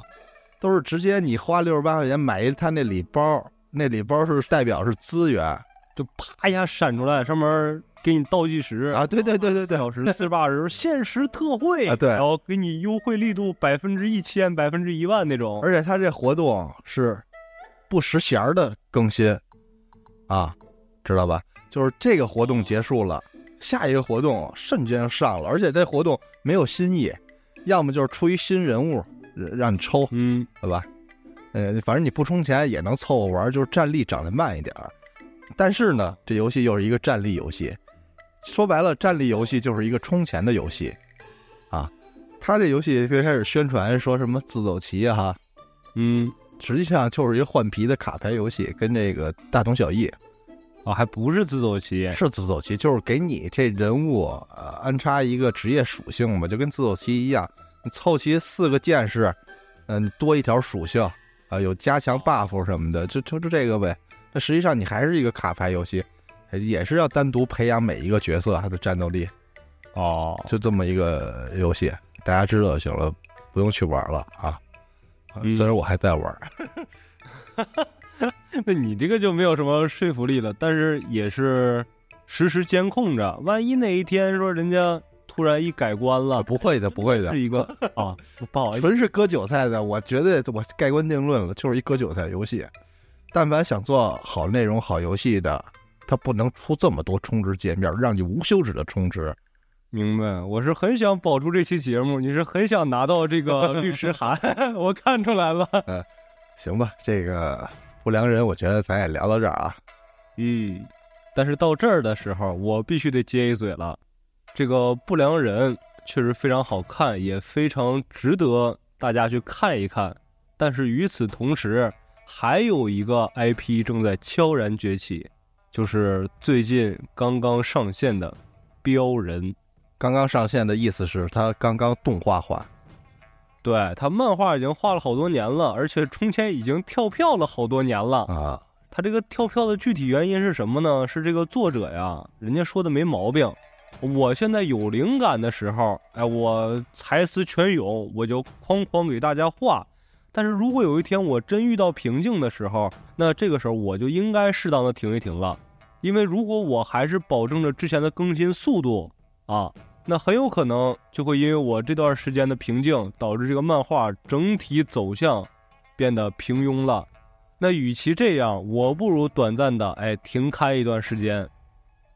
都是直接你花六十八块钱买一他那礼包，那礼包是代表是资源，就啪一下闪出来，上面给你倒计时啊，对对对对对，小时四十八时限时特惠啊对然后给你优惠力度百分之一千、百分之一万那种。而且它这活动是不时弦儿的更新啊，知道吧？就是这个活动结束了，下一个活动瞬间上了，而且这活动没有新意，要么就是出一新人物让让你抽，嗯，好吧？呃，反正你不充钱也能凑合玩，就是战力涨得慢一点儿。但是呢，这游戏又是一个战力游戏，说白了，战力游戏就是一个充钱的游戏啊。他这游戏最开始宣传说什么自走棋啊，哈，嗯，实际上就是一个换皮的卡牌游戏，跟这个大同小异。啊，还不是自走棋，是自走棋，就是给你这人物呃安插一个职业属性嘛，就跟自走棋一样，你凑齐四个剑士，嗯、多一条属性啊、有加强 buff 什么的，就就就这个呗。那实际上你还是一个卡牌游戏，也是要单独培养每一个角色他的战斗力，哦，就这么一个游戏，大家知道就行了，不用去玩了啊。嗯虽然我还在玩，那你这个就没有什么说服力了，但是也是实时监控着，万一哪一天说人家突然一改观了，不会的，不会的是，一个啊，不好意思，纯是割韭菜的，我绝对我盖棺定论了，就是一割韭菜游戏。但凡想做好内容、好游戏的，它不能出这么多充值界面，让你无休止的充值。明白，我是很想保住这期节目，你是很想拿到这个律师函，我看出来了。嗯 行吧，这个不良人，我觉得咱也聊到这儿啊。嗯，但是到这儿的时候，我必须得接一嘴了。这个不良人确实非常好看，也非常值得大家去看一看。但是与此同时，还有一个 IP 正在悄然崛起，就是最近刚刚上线的《标人》。刚刚上线的意思是它刚刚动画化，对他漫画已经画了好多年了，而且中间已经跳票了好多年了。啊，他这个跳票的具体原因是什么呢？是这个作者呀，人家说的没毛病。我现在有灵感的时候，哎，我才思泉涌，我就哐哐给大家画。但是如果有一天我真遇到瓶颈的时候，那这个时候我就应该适当的停一停了，因为如果我还是保证着之前的更新速度啊，那很有可能就会因为我这段时间的瓶颈，导致这个漫画整体走向变得平庸了。那与其这样，我不如短暂的哎停开一段时间，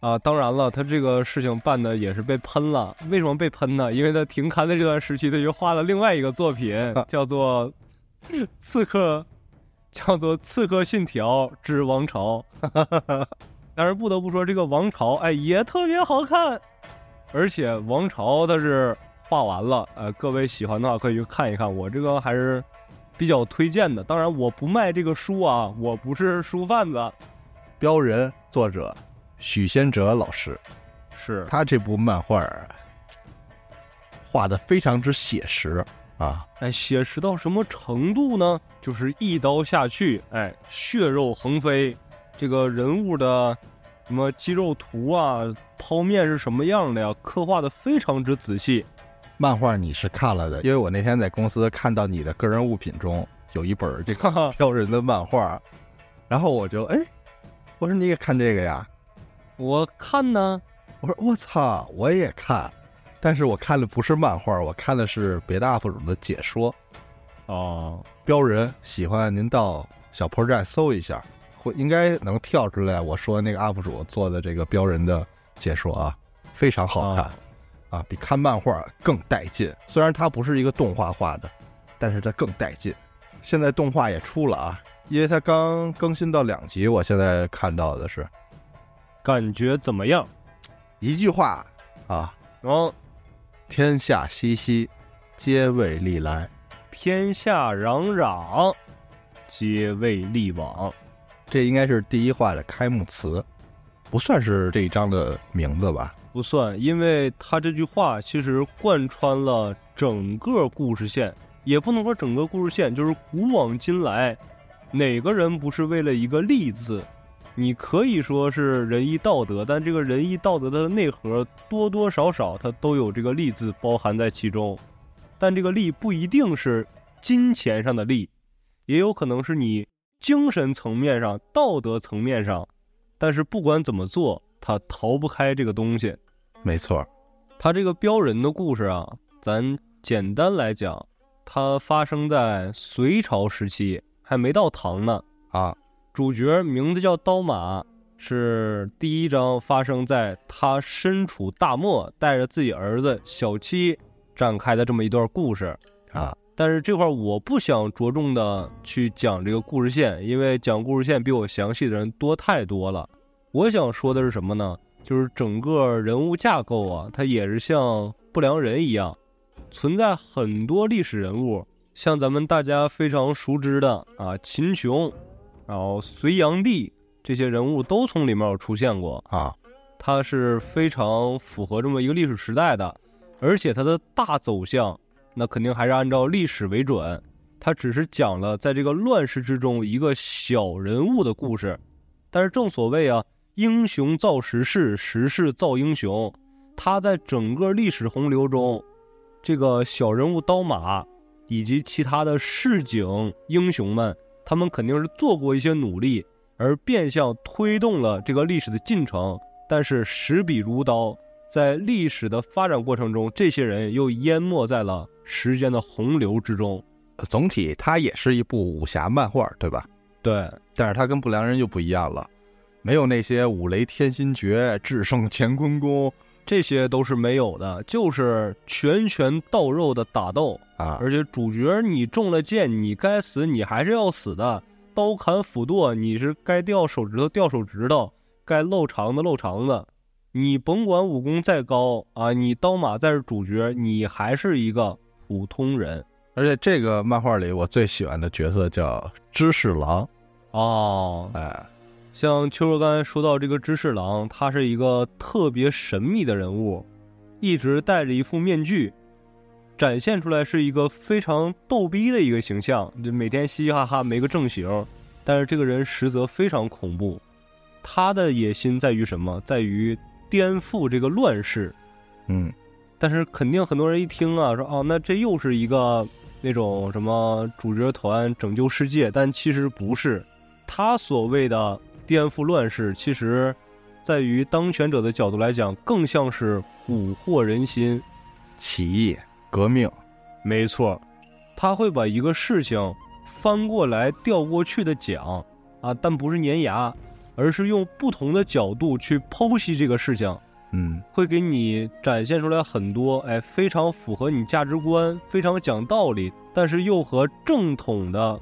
啊，当然了，他这个事情办的也是被喷了。为什么被喷呢？因为他停刊的这段时期，他又画了另外一个作品，叫做《刺客》，叫做《刺客信条之王朝 》。但是不得不说，这个王朝哎也特别好看，而且王朝它是画完了，呃，各位喜欢的话可以去看一看。我这个还是比较推荐的。当然，我不卖这个书啊，我不是书贩子。标人作者许仙哲老师，是他这部漫画儿画的非常之写实啊，哎，写实到什么程度呢？就是一刀下去，哎，血肉横飞，这个人物的什么肌肉图啊、剖面是什么样的呀，刻画的非常之仔细。漫画你是看了的，因为我那天在公司看到你的个人物品中有一本这个哈哈，标人的漫画，然后我就哎，我说你也看这个呀？我看呢，我说我操，我也看，但是我看的不是漫画，我看的是别的 UP 主的解说。哦，标人喜欢您到小破站搜一下，会应该能跳出来我说那个 UP 主做的这个标人的解说啊，非常好看。啊啊，比看漫画更带劲。虽然它不是一个动画画的，但是它更带劲。现在动画也出了啊，因为它刚更新到两集，我现在看到的是感觉怎么样？一句话啊：然后天下熙熙，皆为利来。天下攘攘，皆为利往。这应该是第一话的开幕词，不算是这一章的名字吧？不算，因为他这句话其实贯穿了整个故事线，也不能说整个故事线，就是古往今来，哪个人不是为了一个利字？你可以说是仁义道德，但这个仁义道德的内核多多少少它都有这个利字包含在其中，但这个利不一定是金钱上的利，也有可能是你精神层面上、道德层面上但是不管怎么做，它逃不开这个东西。没错，他这个标人的故事啊，咱简单来讲，它发生在隋朝时期，还没到唐呢。啊，主角名字叫刀马，是第一章发生在他身处大漠，带着自己儿子小七展开的这么一段故事啊。但是这块我不想着重的去讲这个故事线，因为讲故事线比我详细的人多太多了。我想说的是什么呢？就是整个人物架构啊，它也是像不良人一样，存在很多历史人物，像咱们大家非常熟知的啊秦琼，然后隋炀帝。这些人物都从里面有出现过啊，它是非常符合这么一个历史时代的，而且它的大走向那肯定还是按照历史为准，它只是讲了在这个乱世之中一个小人物的故事，但是正所谓啊，英雄造时势，时势造英雄，他在整个历史洪流中，这个小人物刀马以及其他的市井英雄们，他们肯定是做过一些努力。而变相推动了这个历史的进程，但是执笔如刀，在历史的发展过程中，这些人又淹没在了时间的洪流之中。总体它也是一部武侠漫画，对吧？对，但是它跟不良人就不一样了，没有那些五雷天心诀、制胜乾坤功，这些都是没有的，就是拳拳到肉的打斗啊！而且主角你中了箭，你该死，你还是要死的。刀砍斧剁，你是该掉手指头掉手指头，该露肠子露肠子。你甭管武功再高啊，你刀马再是主角，你还是一个普通人。而且这个漫画里，我最喜欢的角色叫知识郎。哦，哎，像秋若刚才说到这个知侍郎，他是一个特别神秘的人物，一直戴着一副面具。展现出来是一个非常逗逼的一个形象，就每天嘻嘻哈哈没个正形，但是这个人实则非常恐怖。他的野心在于什么？在于颠覆这个乱世。嗯，但是肯定很多人一听啊，说哦，那这又是一个那种什么主角团拯救世界，但其实不是。他所谓的颠覆乱世，其实在于当权者的角度来讲，更像是蛊惑人心、起义。革命，没错，他会把一个事情翻过来调过去的讲啊，但不是粘牙，而是用不同的角度去剖析这个事情。嗯，会给你展现出来很多哎，非常符合你价值观、非常讲道理，但是又和正统的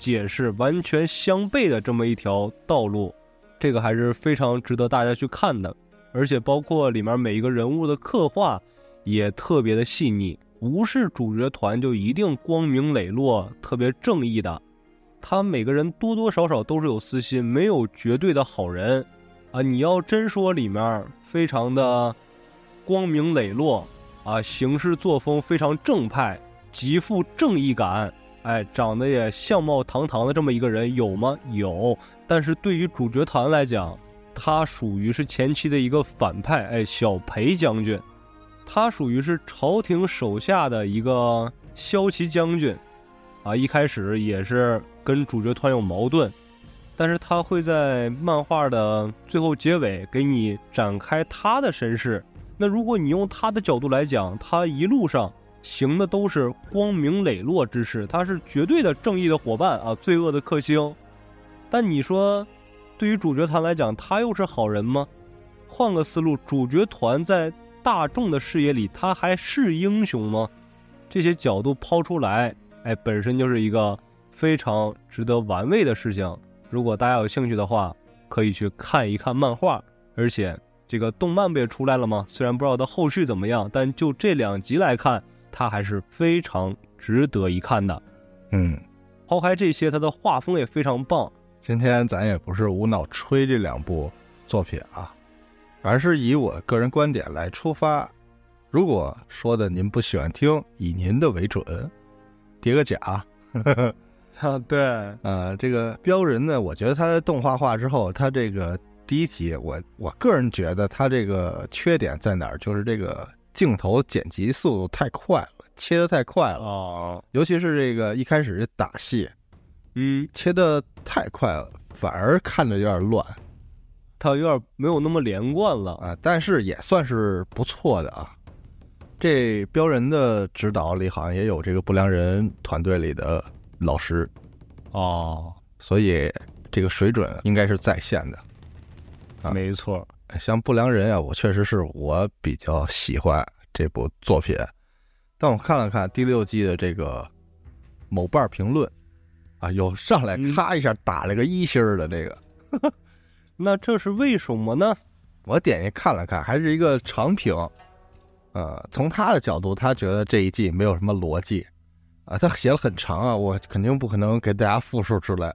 解释完全相悖的这么一条道路。这个还是非常值得大家去看的，而且包括里面每一个人物的刻画也特别的细腻。不是主角团就一定光明磊落、特别正义的，他每个人多多少少都是有私心，没有绝对的好人啊！你要真说里面非常的光明磊落啊，行事作风非常正派，极富正义感，哎，长得也相貌堂堂的这么一个人有吗？有，但是对于主角团来讲，他属于是前期的一个反派，哎，小裴将军。他属于是朝廷手下的一个骁骑将军，啊，一开始也是跟主角团有矛盾，但是他会在漫画的最后结尾给你展开他的身世。那如果你用他的角度来讲，他一路上行的都是光明磊落之事，他是绝对的正义的伙伴啊，罪恶的克星。但你说，对于主角团来讲，他又是好人吗？换个思路，主角团在。大众的视野里，他还是英雄吗？这些角度抛出来，哎，本身就是一个非常值得玩味的事情。如果大家有兴趣的话，可以去看一看漫画。而且这个动漫不也出来了吗？虽然不知道它后续怎么样，但就这两集来看，它还是非常值得一看的。嗯，抛开这些，它的画风也非常棒。今天咱也不是无脑吹这两部作品啊。而是以我个人观点来出发，如果说的您不喜欢听，以您的为准，叠个甲。呵 呵啊，对，呃，这个标人呢，我觉得他动画化之后，他这个第一集，我我个人觉得他这个缺点在哪儿，就是这个镜头剪辑速度太快了，切的太快了哦，尤其是这个一开始打戏，嗯，切的太快了，反而看着有点乱。它有点没有那么连贯了。啊，但是也算是不错的啊。这标人的指导里好像也有这个不良人团队里的老师，哦，所以这个水准应该是在线的。啊没错，像不良人啊，我确实是我比较喜欢这部作品，但我看了看第六季的这个某瓣评论，啊，有上来嗯咔一下打了个一星儿的这个，那这是为什么呢？我点进看了看，还是一个长评。呃，从他的角度，他觉得这一季没有什么逻辑，啊，他写了很长啊，我肯定不可能给大家复述出来。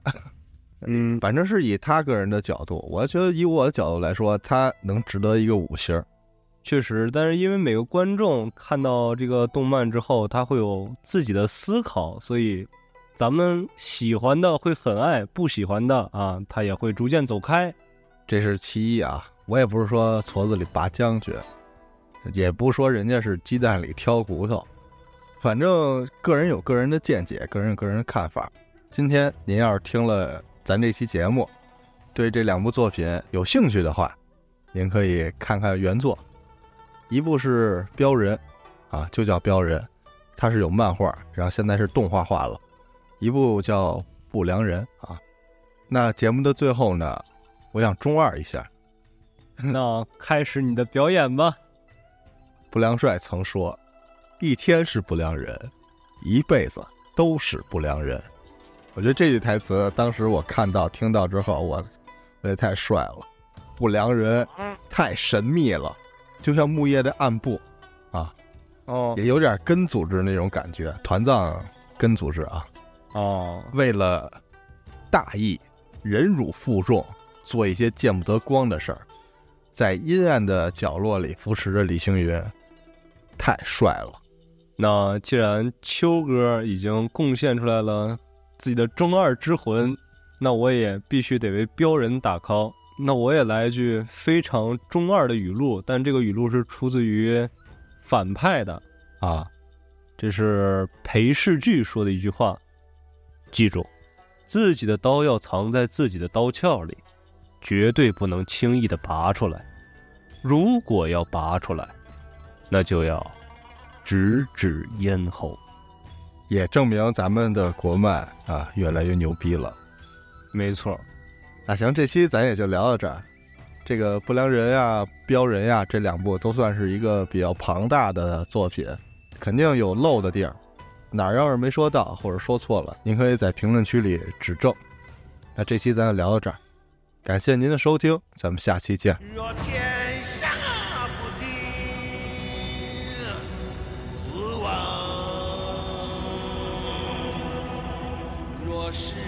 嗯，反正是以他个人的角度，我觉得以我的角度来说，他能值得一个五星儿。确实，但是因为每个观众看到这个动漫之后，他会有自己的思考，所以咱们喜欢的会很爱，不喜欢的啊，他也会逐渐走开。这是其一啊。我也不是说矬子里拔将军，也不是说人家是鸡蛋里挑骨头，反正个人有个人的见解，个人有个人的看法。今天您要是听了咱这期节目，对这两部作品有兴趣的话，您可以看看原作，一部是《镖人》，啊，就叫《镖人》，它是有漫画，然后现在是动画化了；一部叫《不良人》啊。那节目的最后呢，我想中二一下。那开始你的表演吧。不良帅曾说：“一天是不良人，一辈子都是不良人。”我觉得这句台词，当时我看到、听到之后，我我觉得太帅了。不良人太神秘了，就像木叶的暗部啊，哦也有点根组织那种感觉。团藏根组织啊，哦，为了大义，忍辱负重，做一些见不得光的事儿，在阴暗的角落里扶持着李星云，太帅了。那既然秋哥已经贡献出来了自己的中二之魂，那我也必须得为标人打 call。那我也来一句非常中二的语录，但这个语录是出自于反派的啊，这是裴世巨说的一句话。记住，自己的刀要藏在自己的刀鞘里，绝对不能轻易的拔出来。如果要拔出来，那就要直指咽喉。也证明咱们的国漫啊越来越牛逼了。没错，那行，这期咱也就聊到这儿。这个不良人啊、标人呀，这两部都算是一个比较庞大的作品，肯定有漏的地儿，哪儿要是没说到或者说错了，您可以在评论区里指正。那这期咱就聊到这儿，感谢您的收听，咱们下期见。忘；若世道